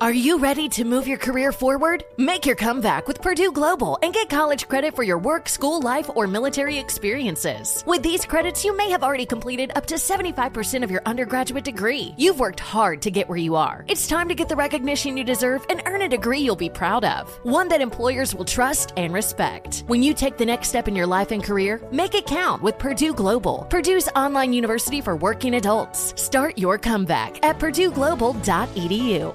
Are you ready to move your career forward? Make your comeback with Purdue Global and get college credit for your work, school life, or military experiences. With these credits, you may have already completed up to 75% of your undergraduate degree. You've worked hard to get where you are. It's time to get the recognition you deserve and earn a degree you'll be proud of, one that employers will trust and respect. When you take the next step in your life and career, make it count with Purdue Global, Purdue's online university for working adults. Start your comeback at purdueglobal.edu.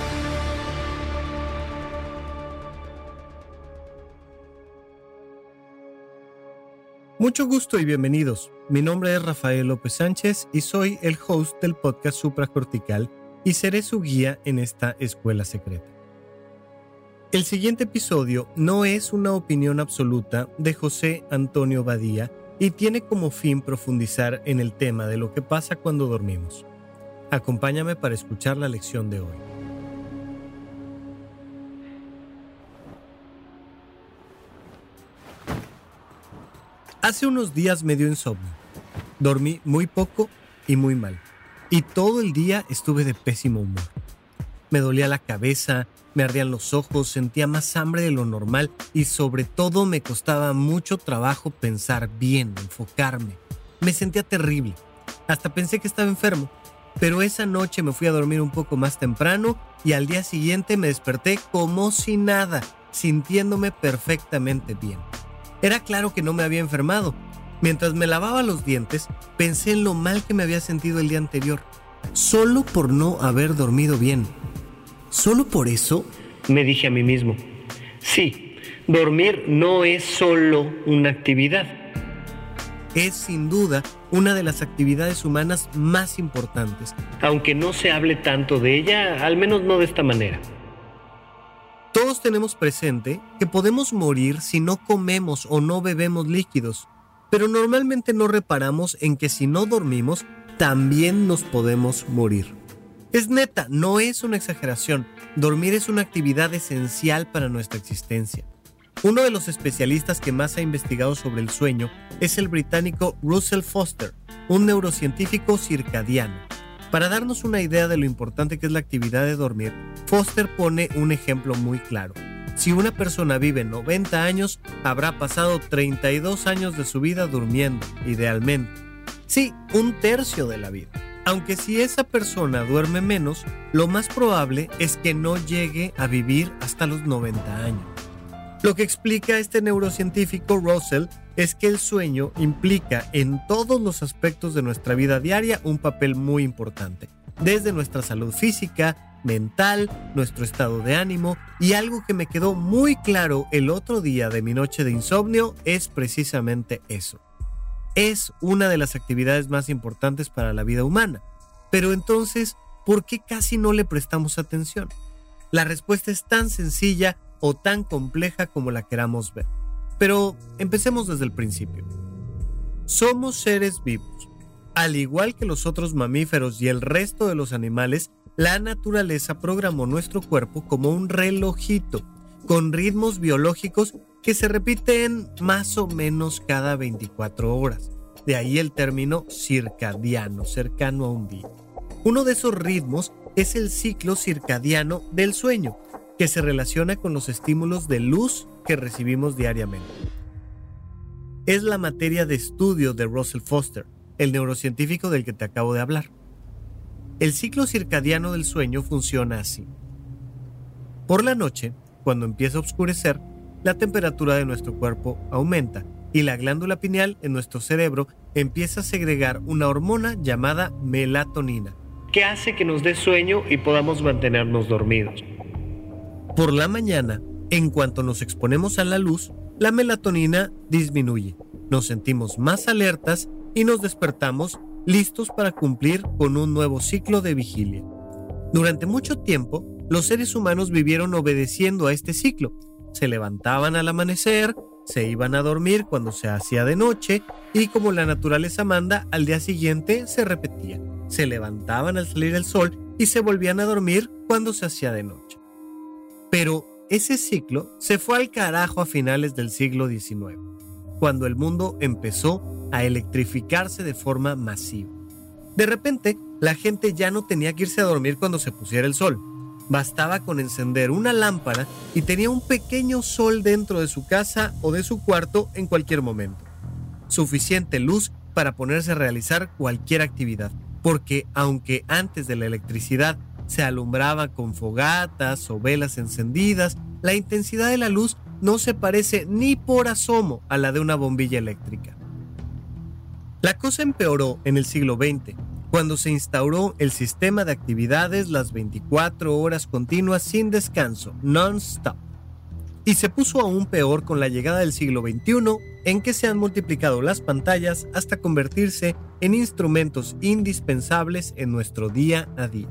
Mucho gusto y bienvenidos. Mi nombre es Rafael López Sánchez y soy el host del podcast Supracortical y seré su guía en esta escuela secreta. El siguiente episodio no es una opinión absoluta de José Antonio Badía y tiene como fin profundizar en el tema de lo que pasa cuando dormimos. Acompáñame para escuchar la lección de hoy. Hace unos días me dio insomnio. Dormí muy poco y muy mal. Y todo el día estuve de pésimo humor. Me dolía la cabeza, me ardían los ojos, sentía más hambre de lo normal y sobre todo me costaba mucho trabajo pensar bien, enfocarme. Me sentía terrible. Hasta pensé que estaba enfermo. Pero esa noche me fui a dormir un poco más temprano y al día siguiente me desperté como si nada, sintiéndome perfectamente bien. Era claro que no me había enfermado. Mientras me lavaba los dientes, pensé en lo mal que me había sentido el día anterior, solo por no haber dormido bien. Solo por eso, me dije a mí mismo, sí, dormir no es solo una actividad. Es sin duda una de las actividades humanas más importantes, aunque no se hable tanto de ella, al menos no de esta manera. Todos tenemos presente que podemos morir si no comemos o no bebemos líquidos, pero normalmente no reparamos en que si no dormimos, también nos podemos morir. Es neta, no es una exageración. Dormir es una actividad esencial para nuestra existencia. Uno de los especialistas que más ha investigado sobre el sueño es el británico Russell Foster, un neurocientífico circadiano. Para darnos una idea de lo importante que es la actividad de dormir, Foster pone un ejemplo muy claro. Si una persona vive 90 años, habrá pasado 32 años de su vida durmiendo, idealmente. Sí, un tercio de la vida. Aunque si esa persona duerme menos, lo más probable es que no llegue a vivir hasta los 90 años. Lo que explica este neurocientífico Russell es que el sueño implica en todos los aspectos de nuestra vida diaria un papel muy importante, desde nuestra salud física, mental, nuestro estado de ánimo y algo que me quedó muy claro el otro día de mi noche de insomnio es precisamente eso. Es una de las actividades más importantes para la vida humana. Pero entonces, ¿por qué casi no le prestamos atención? La respuesta es tan sencilla o tan compleja como la queramos ver. Pero empecemos desde el principio. Somos seres vivos. Al igual que los otros mamíferos y el resto de los animales, la naturaleza programó nuestro cuerpo como un relojito, con ritmos biológicos que se repiten más o menos cada 24 horas. De ahí el término circadiano, cercano a un día. Uno de esos ritmos es el ciclo circadiano del sueño, que se relaciona con los estímulos de luz que recibimos diariamente. Es la materia de estudio de Russell Foster, el neurocientífico del que te acabo de hablar. El ciclo circadiano del sueño funciona así. Por la noche, cuando empieza a oscurecer, la temperatura de nuestro cuerpo aumenta y la glándula pineal en nuestro cerebro empieza a segregar una hormona llamada melatonina, que hace que nos dé sueño y podamos mantenernos dormidos. Por la mañana, en cuanto nos exponemos a la luz, la melatonina disminuye, nos sentimos más alertas y nos despertamos listos para cumplir con un nuevo ciclo de vigilia. Durante mucho tiempo, los seres humanos vivieron obedeciendo a este ciclo, Se levantaban al amanecer, se iban a dormir cuando se hacía de noche y como la naturaleza manda, al día siguiente se repetía. Se levantaban al salir el sol y se volvían a dormir cuando se hacía de noche. Pero ese ciclo se fue al carajo a finales del siglo XIX, cuando el mundo empezó a electrificarse de forma masiva. De repente, la gente ya no tenía que irse a dormir cuando se pusiera el sol. Bastaba con encender una lámpara y tenía un pequeño sol dentro de su casa o de su cuarto en cualquier momento. Suficiente luz para ponerse a realizar cualquier actividad, porque aunque antes de la electricidad se alumbraba con fogatas o velas encendidas, la intensidad de la luz no se parece ni por asomo a la de una bombilla eléctrica. La cosa empeoró en el siglo XX, cuando se instauró el sistema de actividades las 24 horas continuas sin descanso, non-stop. Y se puso aún peor con la llegada del siglo XXI, en que se han multiplicado las pantallas hasta convertirse en instrumentos indispensables en nuestro día a día.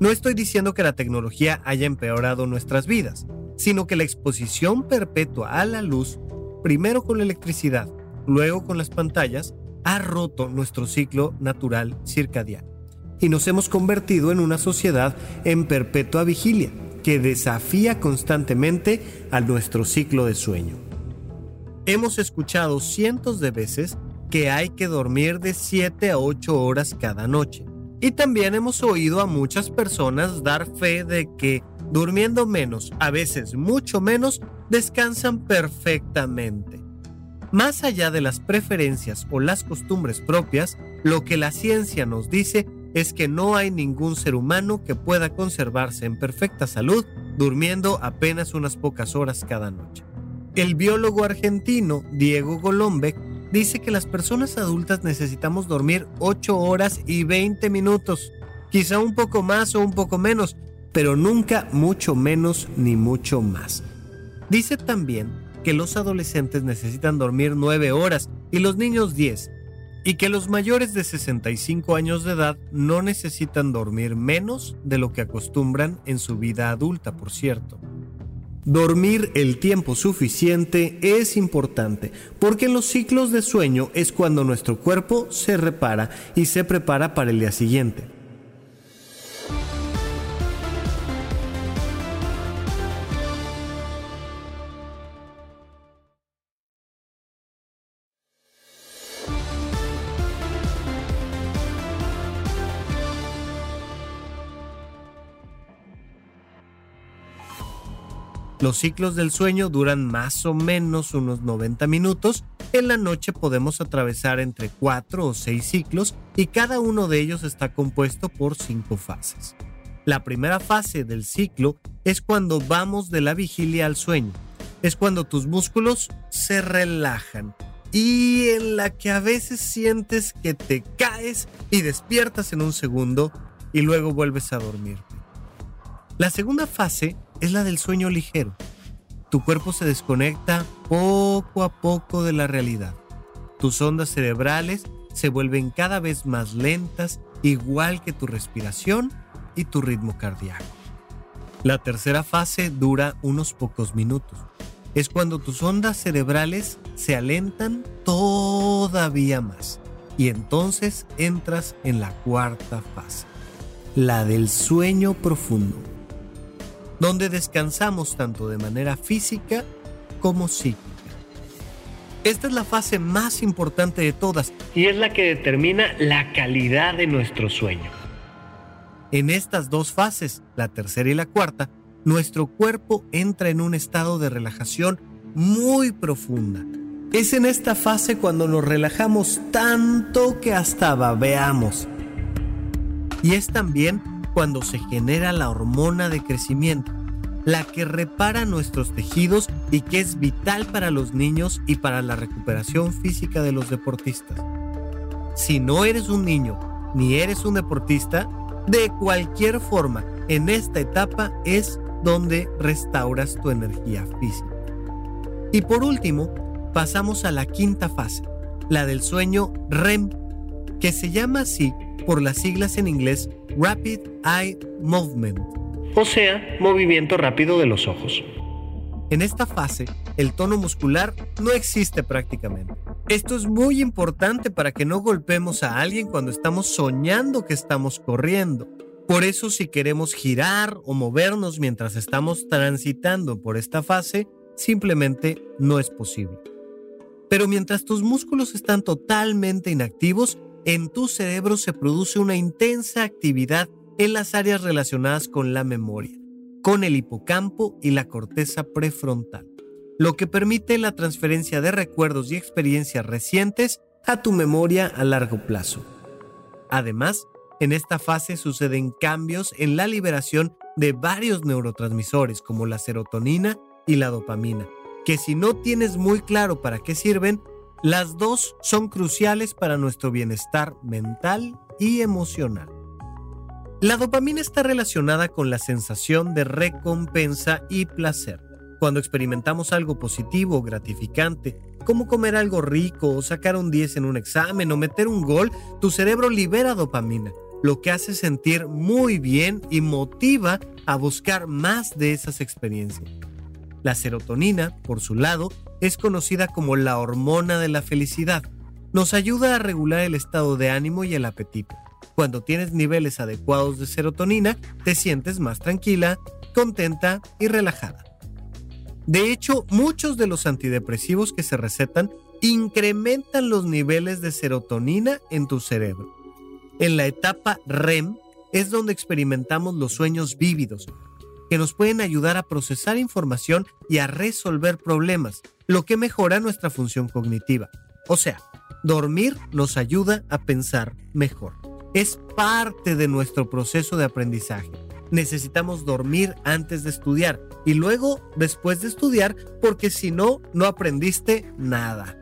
No estoy diciendo que la tecnología haya empeorado nuestras vidas, sino que la exposición perpetua a la luz, primero con la electricidad, luego con las pantallas, ha roto nuestro ciclo natural circadiano y nos hemos convertido en una sociedad en perpetua vigilia que desafía constantemente a nuestro ciclo de sueño. Hemos escuchado cientos de veces que hay que dormir de 7 a 8 horas cada noche. Y también hemos oído a muchas personas dar fe de que durmiendo menos, a veces mucho menos, descansan perfectamente. Más allá de las preferencias o las costumbres propias, lo que la ciencia nos dice es que no hay ningún ser humano que pueda conservarse en perfecta salud durmiendo apenas unas pocas horas cada noche. El biólogo argentino Diego Golombek dice que las personas adultas necesitamos dormir 8 horas y 20 minutos, quizá un poco más o un poco menos, pero nunca mucho menos ni mucho más. Dice también que los adolescentes necesitan dormir 9 horas y los niños 10, y que los mayores de 65 años de edad no necesitan dormir menos de lo que acostumbran en su vida adulta, por cierto. Dormir el tiempo suficiente es importante porque en los ciclos de sueño es cuando nuestro cuerpo se repara y se prepara para el día siguiente. Los ciclos del sueño duran más o menos unos 90 minutos. En la noche podemos atravesar entre 4 o 6 ciclos y cada uno de ellos está compuesto por 5 fases. La primera fase del ciclo es cuando vamos de la vigilia al sueño. Es cuando tus músculos se relajan y en la que a veces sientes que te caes y despiertas en un segundo y luego vuelves a dormirte. La segunda fase es la del sueño ligero. Tu cuerpo se desconecta poco a poco de la realidad. Tus ondas cerebrales se vuelven cada vez más lentas, igual que tu respiración y tu ritmo cardíaco. La tercera fase dura unos pocos minutos. Es cuando tus ondas cerebrales se alentan todavía más. Y entonces entras en la cuarta fase, la del sueño profundo donde descansamos tanto de manera física como psíquica. Esta es la fase más importante de todas y es la que determina la calidad de nuestro sueño. En estas dos fases, la tercera y la cuarta, nuestro cuerpo entra en un estado de relajación muy profunda. Es en esta fase cuando nos relajamos tanto que hasta babeamos. Y es también cuando se genera la hormona de crecimiento, la que repara nuestros tejidos y que es vital para los niños y para la recuperación física de los deportistas. Si no eres un niño ni eres un deportista, de cualquier forma, en esta etapa es donde restauras tu energía física. Y por último, pasamos a la quinta fase, la del sueño REM, que se llama así por las siglas en inglés Rapid Eye Movement, o sea, movimiento rápido de los ojos. En esta fase, el tono muscular no existe prácticamente. Esto es muy importante para que no golpemos a alguien cuando estamos soñando que estamos corriendo. Por eso si queremos girar o movernos mientras estamos transitando por esta fase, simplemente no es posible. Pero mientras tus músculos están totalmente inactivos, en tu cerebro se produce una intensa actividad en las áreas relacionadas con la memoria, con el hipocampo y la corteza prefrontal, lo que permite la transferencia de recuerdos y experiencias recientes a tu memoria a largo plazo. Además, en esta fase suceden cambios en la liberación de varios neurotransmisores como la serotonina y la dopamina, que si no tienes muy claro para qué sirven, las dos son cruciales para nuestro bienestar mental y emocional. La dopamina está relacionada con la sensación de recompensa y placer. Cuando experimentamos algo positivo o gratificante, como comer algo rico o sacar un 10 en un examen o meter un gol, tu cerebro libera dopamina, lo que hace sentir muy bien y motiva a buscar más de esas experiencias. La serotonina, por su lado, es conocida como la hormona de la felicidad. Nos ayuda a regular el estado de ánimo y el apetito. Cuando tienes niveles adecuados de serotonina, te sientes más tranquila, contenta y relajada. De hecho, muchos de los antidepresivos que se recetan incrementan los niveles de serotonina en tu cerebro. En la etapa REM es donde experimentamos los sueños vívidos, que nos pueden ayudar a procesar información y a resolver problemas, lo que mejora nuestra función cognitiva. O sea, dormir nos ayuda a pensar mejor. Es parte de nuestro proceso de aprendizaje. Necesitamos dormir antes de estudiar y luego después de estudiar porque si no, no aprendiste nada.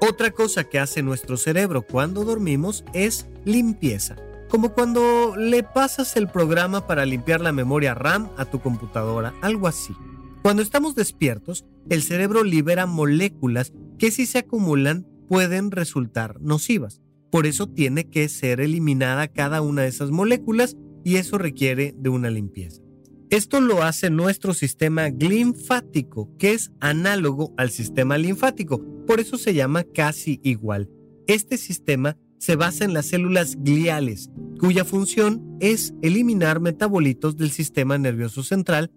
Otra cosa que hace nuestro cerebro cuando dormimos es limpieza como cuando le pasas el programa para limpiar la memoria RAM a tu computadora, algo así. Cuando estamos despiertos, el cerebro libera moléculas que si se acumulan pueden resultar nocivas. Por eso tiene que ser eliminada cada una de esas moléculas y eso requiere de una limpieza. Esto lo hace nuestro sistema linfático, que es análogo al sistema linfático, por eso se llama casi igual. Este sistema se basa en las células gliales, cuya función es eliminar metabolitos del sistema nervioso central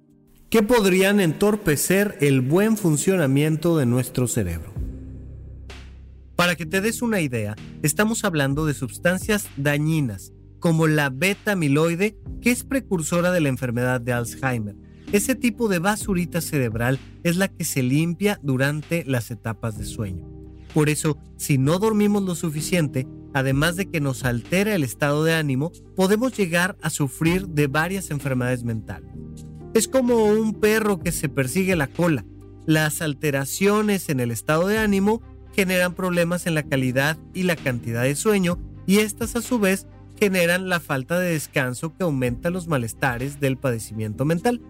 que podrían entorpecer el buen funcionamiento de nuestro cerebro. Para que te des una idea, estamos hablando de sustancias dañinas, como la beta-amiloide, que es precursora de la enfermedad de Alzheimer. Ese tipo de basurita cerebral es la que se limpia durante las etapas de sueño. Por eso, si no dormimos lo suficiente, además de que nos altera el estado de ánimo, podemos llegar a sufrir de varias enfermedades mentales. Es como un perro que se persigue la cola. Las alteraciones en el estado de ánimo generan problemas en la calidad y la cantidad de sueño y estas a su vez generan la falta de descanso que aumenta los malestares del padecimiento mental.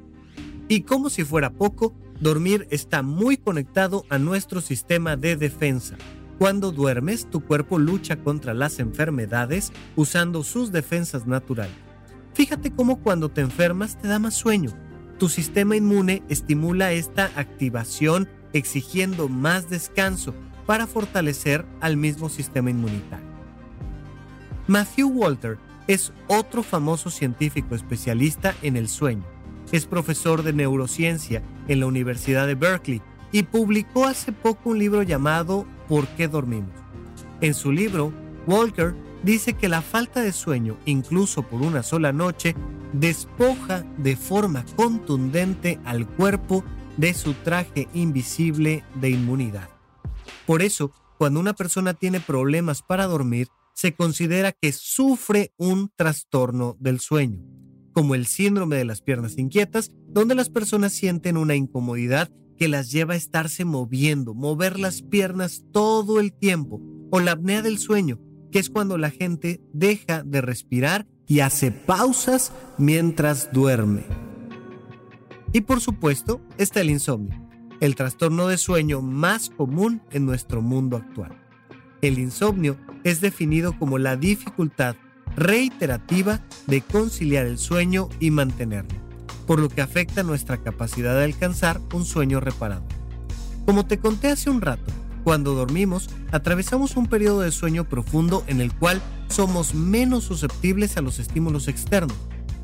Y como si fuera poco, dormir está muy conectado a nuestro sistema de defensa. Cuando duermes, tu cuerpo lucha contra las enfermedades usando sus defensas naturales. Fíjate cómo cuando te enfermas te da más sueño. Tu sistema inmune estimula esta activación exigiendo más descanso para fortalecer al mismo sistema inmunitario. Matthew Walter es otro famoso científico especialista en el sueño. Es profesor de neurociencia en la Universidad de Berkeley y publicó hace poco un libro llamado ¿Por qué dormimos? En su libro, Walker dice que la falta de sueño, incluso por una sola noche, despoja de forma contundente al cuerpo de su traje invisible de inmunidad. Por eso, cuando una persona tiene problemas para dormir, se considera que sufre un trastorno del sueño, como el síndrome de las piernas inquietas, donde las personas sienten una incomodidad que las lleva a estarse moviendo, mover las piernas todo el tiempo, o la apnea del sueño, que es cuando la gente deja de respirar y hace pausas mientras duerme. Y por supuesto está el insomnio, el trastorno de sueño más común en nuestro mundo actual. El insomnio es definido como la dificultad reiterativa de conciliar el sueño y mantenerlo por lo que afecta nuestra capacidad de alcanzar un sueño reparado. Como te conté hace un rato, cuando dormimos, atravesamos un periodo de sueño profundo en el cual somos menos susceptibles a los estímulos externos,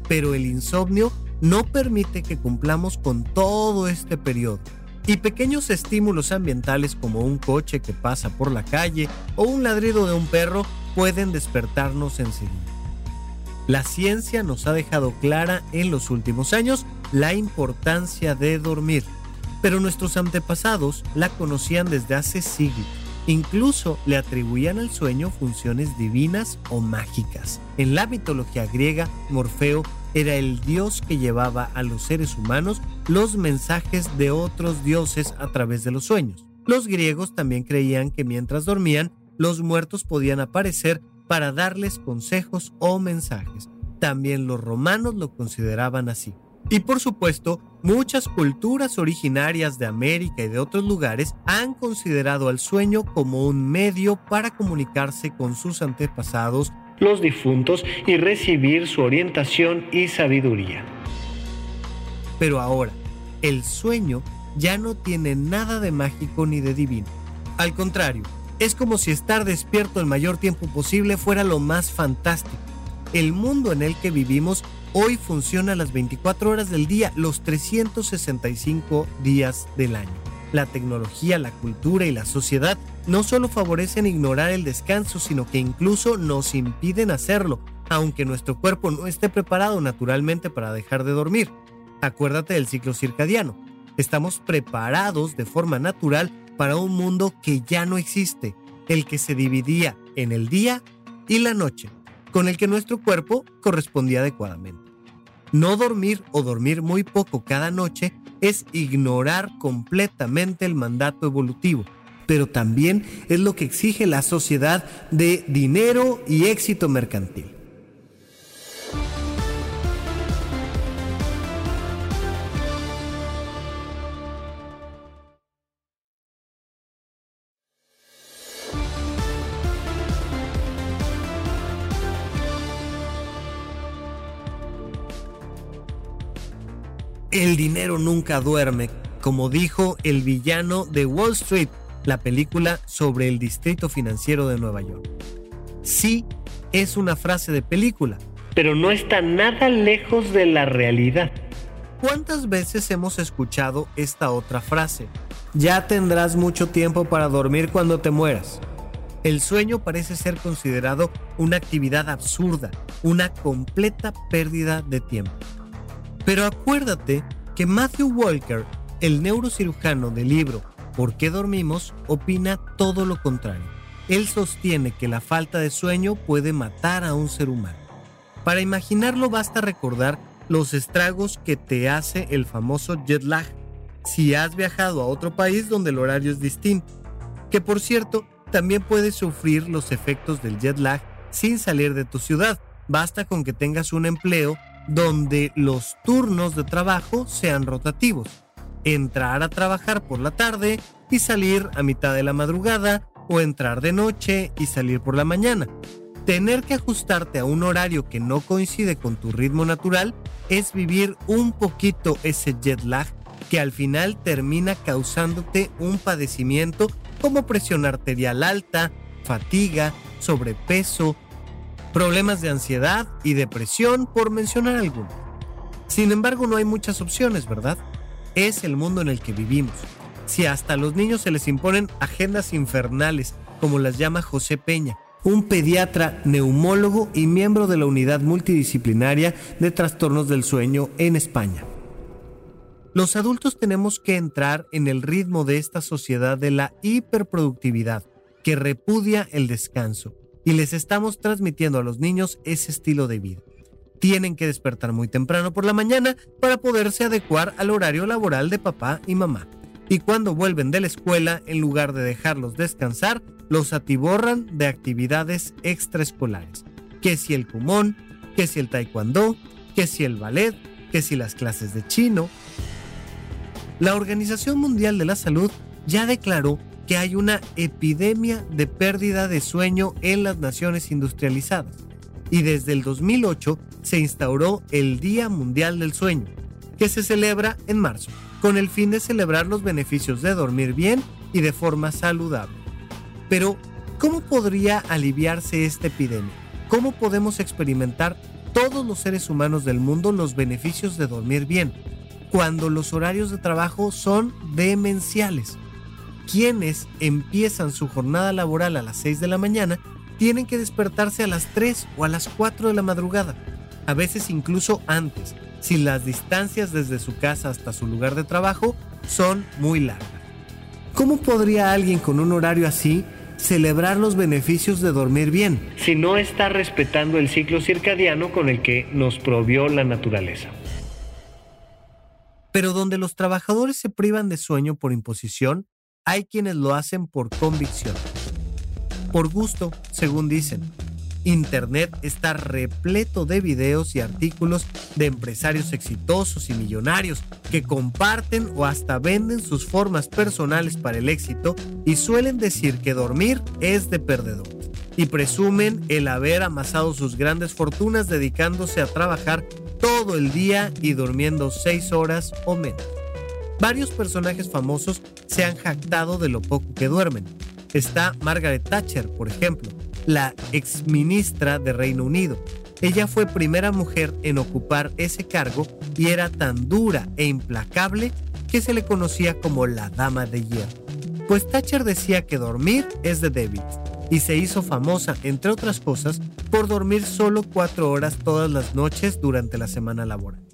pero el insomnio no permite que cumplamos con todo este periodo. Y pequeños estímulos ambientales como un coche que pasa por la calle o un ladrido de un perro pueden despertarnos enseguida. La ciencia nos ha dejado clara en los últimos años la importancia de dormir pero nuestros antepasados la conocían desde hace siglos. Incluso le atribuían al sueño funciones divinas o mágicas. En la mitología griega, Morfeo era el dios que llevaba a los seres humanos los mensajes de otros dioses a través de los sueños. Los griegos también creían que mientras dormían, los muertos podían aparecer para darles consejos o mensajes. También los romanos lo consideraban así. Y por supuesto, muchas culturas originarias de América y de otros lugares han considerado al sueño como un medio para comunicarse con sus antepasados, los difuntos, y recibir su orientación y sabiduría. Pero ahora, el sueño ya no tiene nada de mágico ni de divino. Al contrario, es como si estar despierto el mayor tiempo posible fuera lo más fantástico. El mundo en el que vivimos hoy funciona las 24 horas del día, los 365 días del año. La tecnología, la cultura y la sociedad no solo favorecen ignorar el descanso, sino que incluso nos impiden hacerlo, aunque nuestro cuerpo no esté preparado naturalmente para dejar de dormir. Acuérdate del ciclo circadiano. Estamos preparados de forma natural para un mundo que ya no existe, el que se dividía en el día y la noche con el que nuestro cuerpo correspondía adecuadamente. No dormir o dormir muy poco cada noche es ignorar completamente el mandato evolutivo, pero también es lo que exige la sociedad de dinero y éxito mercantil. El dinero nunca duerme, como dijo el villano de Wall Street, la película sobre el distrito financiero de Nueva York. Sí, es una frase de película, pero no está nada lejos de la realidad. ¿Cuántas veces hemos escuchado esta otra frase? Ya tendrás mucho tiempo para dormir cuando te mueras. El sueño parece ser considerado una actividad absurda, una completa pérdida de tiempo. Pero acuérdate que Matthew Walker, el neurocirujano del libro ¿Por qué dormimos?, opina todo lo contrario. Él sostiene que la falta de sueño puede matar a un ser humano. Para imaginarlo basta recordar los estragos que te hace el famoso jet lag si has viajado a otro país donde el horario es distinto, que por cierto también puedes sufrir los efectos del jet lag sin salir de tu ciudad. Basta con que tengas un empleo donde los turnos de trabajo sean rotativos. Entrar a trabajar por la tarde y salir a mitad de la madrugada o entrar de noche y salir por la mañana. Tener que ajustarte a un horario que no coincide con tu ritmo natural es vivir un poquito ese jet lag que al final termina causándote un padecimiento como presión arterial alta, fatiga, sobrepeso, problemas de ansiedad y depresión, por mencionar algunos. Sin embargo, no hay muchas opciones, ¿verdad? Es el mundo en el que vivimos. Si hasta a los niños se les imponen agendas infernales, como las llama José Peña, un pediatra, neumólogo y miembro de la unidad multidisciplinaria de trastornos del sueño en España. Los adultos tenemos que entrar en el ritmo de esta sociedad de la hiperproductividad, que repudia el descanso, y les estamos transmitiendo a los niños ese estilo de vida. Tienen que despertar muy temprano por la mañana para poderse adecuar al horario laboral de papá y mamá. Y cuando vuelven de la escuela, en lugar de dejarlos descansar, los atiborran de actividades extraescolares. Que si el kumon, que si el taekwondo, que si el ballet, que si las clases de chino. La Organización Mundial de la Salud ya declaró que hay una epidemia de pérdida de sueño en las naciones industrializadas. Y desde el 2008 se instauró el Día Mundial del Sueño, que se celebra en marzo, con el fin de celebrar los beneficios de dormir bien y de forma saludable. Pero, ¿cómo podría aliviarse esta epidemia? ¿Cómo podemos experimentar todos los seres humanos del mundo los beneficios de dormir bien, cuando los horarios de trabajo son demenciales? Quienes empiezan su jornada laboral a las 6 de la mañana tienen que despertarse a las 3 o a las 4 de la madrugada, a veces incluso antes, si las distancias desde su casa hasta su lugar de trabajo son muy largas. ¿Cómo podría alguien con un horario así celebrar los beneficios de dormir bien si no está respetando el ciclo circadiano con el que nos provió la naturaleza? Pero donde los trabajadores se privan de sueño por imposición, hay quienes lo hacen por convicción. Por gusto, según dicen, Internet está repleto de videos y artículos de empresarios exitosos y millonarios que comparten o hasta venden sus formas personales para el éxito y suelen decir que dormir es de perdedor y presumen el haber amasado sus grandes fortunas dedicándose a trabajar todo el día y durmiendo seis horas o menos. Varios personajes famosos se han jactado de lo poco que duermen. Está Margaret Thatcher, por ejemplo, la exministra de Reino Unido. Ella fue primera mujer en ocupar ese cargo y era tan dura e implacable que se le conocía como la Dama de Hierro. Pues Thatcher decía que dormir es de débiles y se hizo famosa, entre otras cosas, por dormir solo cuatro horas todas las noches durante la semana laboral.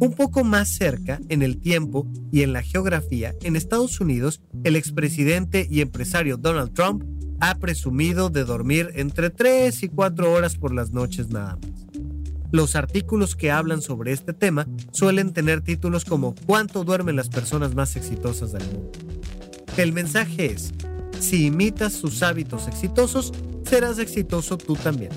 Un poco más cerca, en el tiempo y en la geografía, en Estados Unidos, el expresidente y empresario Donald Trump ha presumido de dormir entre 3 y 4 horas por las noches nada más. Los artículos que hablan sobre este tema suelen tener títulos como ¿Cuánto duermen las personas más exitosas del mundo? El mensaje es, si imitas sus hábitos exitosos, serás exitoso tú también.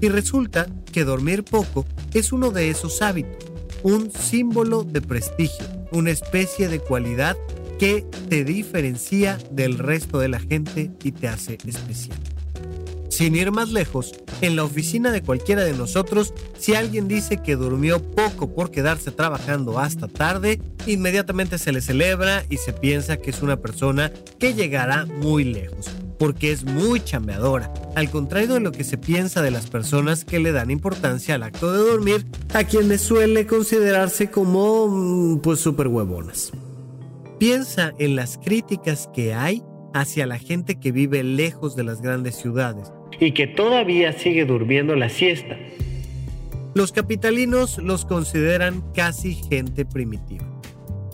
Y resulta que dormir poco es uno de esos hábitos, un símbolo de prestigio, una especie de cualidad que te diferencia del resto de la gente y te hace especial. Sin ir más lejos, en la oficina de cualquiera de nosotros, si alguien dice que durmió poco por quedarse trabajando hasta tarde, inmediatamente se le celebra y se piensa que es una persona que llegará muy lejos, porque es muy chambeadora, al contrario de lo que se piensa de las personas que le dan importancia al acto de dormir, a quienes suele considerarse como mm, pues super huevonas. Piensa en las críticas que hay hacia la gente que vive lejos de las grandes ciudades y que todavía sigue durmiendo la siesta. Los capitalinos los consideran casi gente primitiva,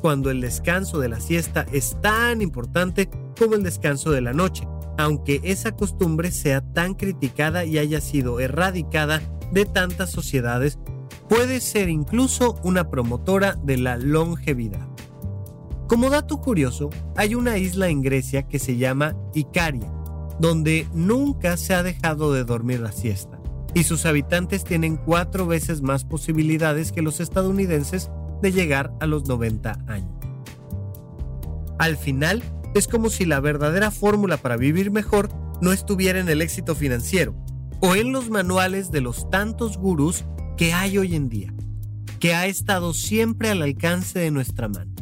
cuando el descanso de la siesta es tan importante como el descanso de la noche, aunque esa costumbre sea tan criticada y haya sido erradicada de tantas sociedades, puede ser incluso una promotora de la longevidad. Como dato curioso, hay una isla en Grecia que se llama Icaria, donde nunca se ha dejado de dormir la siesta, y sus habitantes tienen cuatro veces más posibilidades que los estadounidenses de llegar a los 90 años. Al final, es como si la verdadera fórmula para vivir mejor no estuviera en el éxito financiero o en los manuales de los tantos gurús que hay hoy en día, que ha estado siempre al alcance de nuestra mano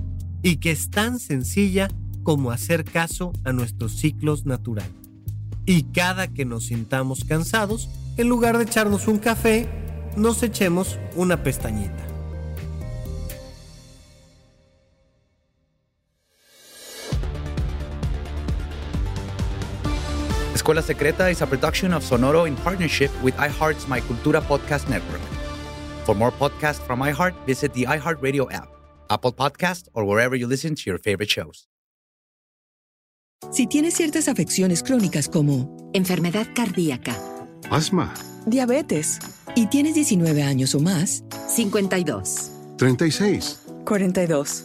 y que es tan sencilla como hacer caso a nuestros ciclos naturales. Y cada que nos sintamos cansados, en lugar de echarnos un café, nos echemos una pestañita. Escuela Secreta is a production of Sonoro in partnership with iHeart's My Cultura podcast network. For more podcasts from iHeart, visit the iHeartRadio app. Apple Podcast or wherever you listen to your favorite shows. Si tienes ciertas afecciones crónicas como enfermedad cardíaca, asma, diabetes y tienes 19 años o más, 52, 36, 42.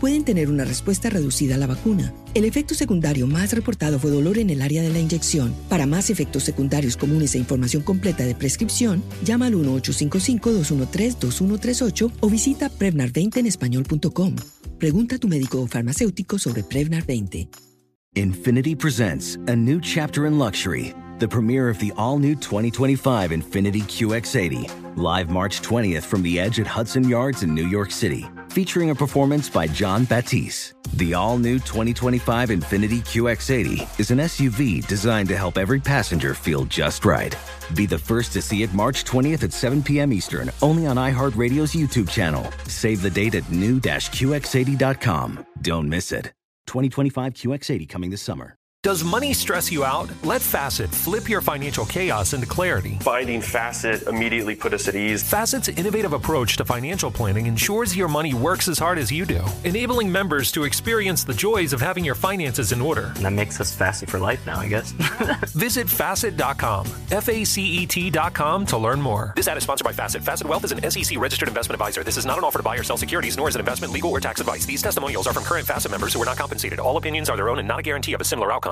pueden tener una respuesta reducida a la vacuna. El efecto secundario más reportado fue dolor en el área de la inyección. Para más efectos secundarios comunes e información completa de prescripción, llama al 1-855-213-2138 o visita Prevnar20 en español.com. Pregunta a tu médico o farmacéutico sobre Prevnar 20. Infinity presents a new chapter in luxury, the premiere of the all new 2025 Infinity QX80, live March 20th from the edge at Hudson Yards in New York City, featuring a performance by John Batisse. The all new 2025 Infinity QX80 is an SUV designed to help every passenger feel just right. Be the first to see it March 20th at 7 p.m. Eastern, only on iHeartRadio's YouTube channel. Save the date at new-QX80.com. Don't miss it. 2025 QX80 coming this summer. Does money stress you out? Let Facet flip your financial chaos into clarity. Finding Facet immediately put us at ease. Facet's innovative approach to financial planning ensures your money works as hard as you do, enabling members to experience the joys of having your finances in order. And that makes us Facet for life now, I guess. Visit Facet.com, F A C E T.com to learn more. This ad is sponsored by Facet. Facet Wealth is an SEC registered investment advisor. This is not an offer to buy or sell securities, nor is it investment, legal, or tax advice. These testimonials are from current Facet members who are not compensated. All opinions are their own and not a guarantee of a similar outcome.